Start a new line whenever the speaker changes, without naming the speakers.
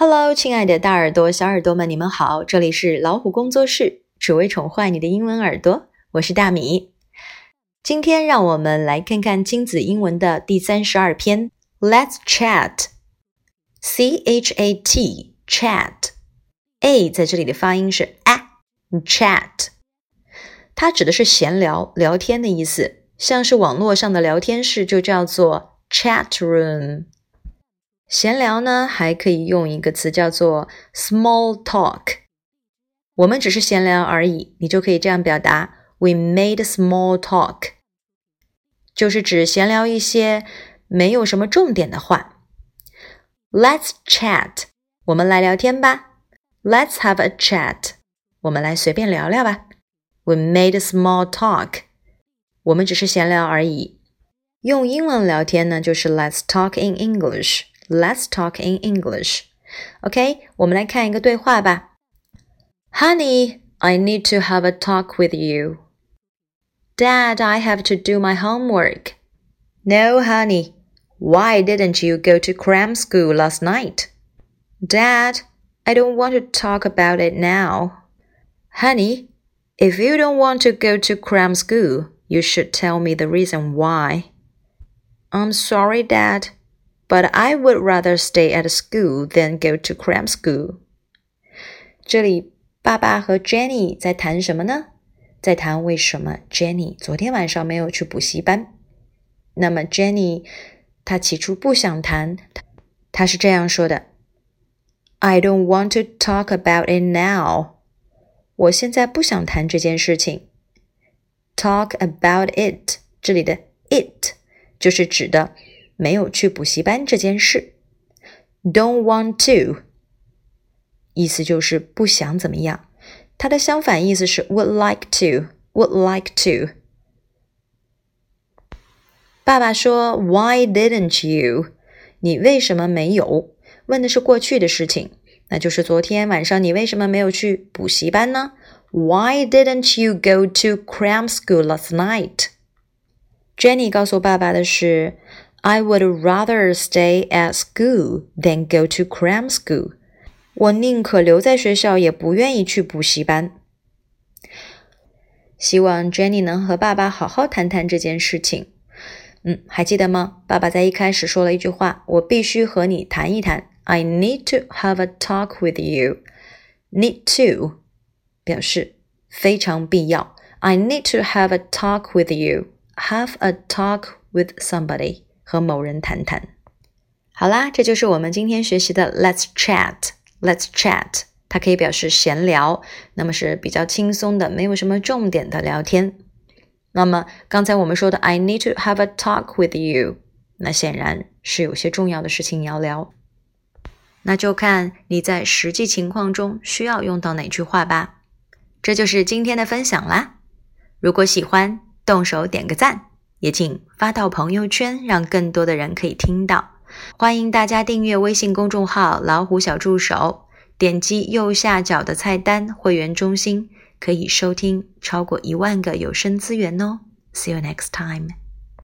Hello，亲爱的大耳朵、小耳朵们，你们好！这里是老虎工作室，只为宠坏你的英文耳朵。我是大米。今天让我们来看看金子英文的第三十二篇。Let's chat. C H A T chat. A 在这里的发音是 a，chat。它指的是闲聊、聊天的意思，像是网络上的聊天室就叫做 chat room。闲聊呢，还可以用一个词叫做 small talk。我们只是闲聊而已，你就可以这样表达：We made small talk，就是指闲聊一些没有什么重点的话。Let's chat，我们来聊天吧。Let's have a chat，我们来随便聊聊吧。We made small talk，我们只是闲聊而已。用英文聊天呢，就是 Let's talk in English。Let's talk in English. OK，我们来看一个对话吧。Honey, I need to have a talk with you. Dad, I have to do my homework. No, honey. Why didn't you go to cram school last night? Dad, I don't want to talk about it now. Honey, if you don't want to go to cram school, you should tell me the reason why. I'm sorry, Dad but I would rather stay at school than go to cram school。这里爸爸和 Jenny 在谈什么呢？在谈为什么 Jenny 昨天晚上没有去补习班。那么 Jenny 她起初不想谈，她是这样说的：“I don't want to talk about it now。”我现在不想谈这件事情。Talk about it，这里的 it 就是指的。 没有去补习班这件事，don't want to，意思就是不想怎么样。它的相反意思是 would like to，would like to。爸爸说，Why didn't you？你为什么没有？问的是过去的事情，那就是昨天晚上你为什么没有去补习班呢？Why didn't you go to cram school last night？Jenny 告诉爸爸的是。I would rather stay at school than go to cram school. 我宁可留在学校，也不愿意去补习班。希望 Jenny 能和爸爸好好谈谈这件事情。嗯，还记得吗？爸爸在一开始说了一句话：“我必须和你谈一谈。” I need to have a talk with you. Need to 表示非常必要。I need to have a talk with you. Have a talk with somebody. 和某人谈谈。好啦，这就是我们今天学习的 Let's chat。Let's chat，它可以表示闲聊，那么是比较轻松的，没有什么重点的聊天。那么刚才我们说的 I need to have a talk with you，那显然是有些重要的事情要聊。那就看你在实际情况中需要用到哪句话吧。这就是今天的分享啦。如果喜欢，动手点个赞。也请发到朋友圈，让更多的人可以听到。欢迎大家订阅微信公众号“老虎小助手”，点击右下角的菜单“会员中心”，可以收听超过一万个有声资源哦。See you next time.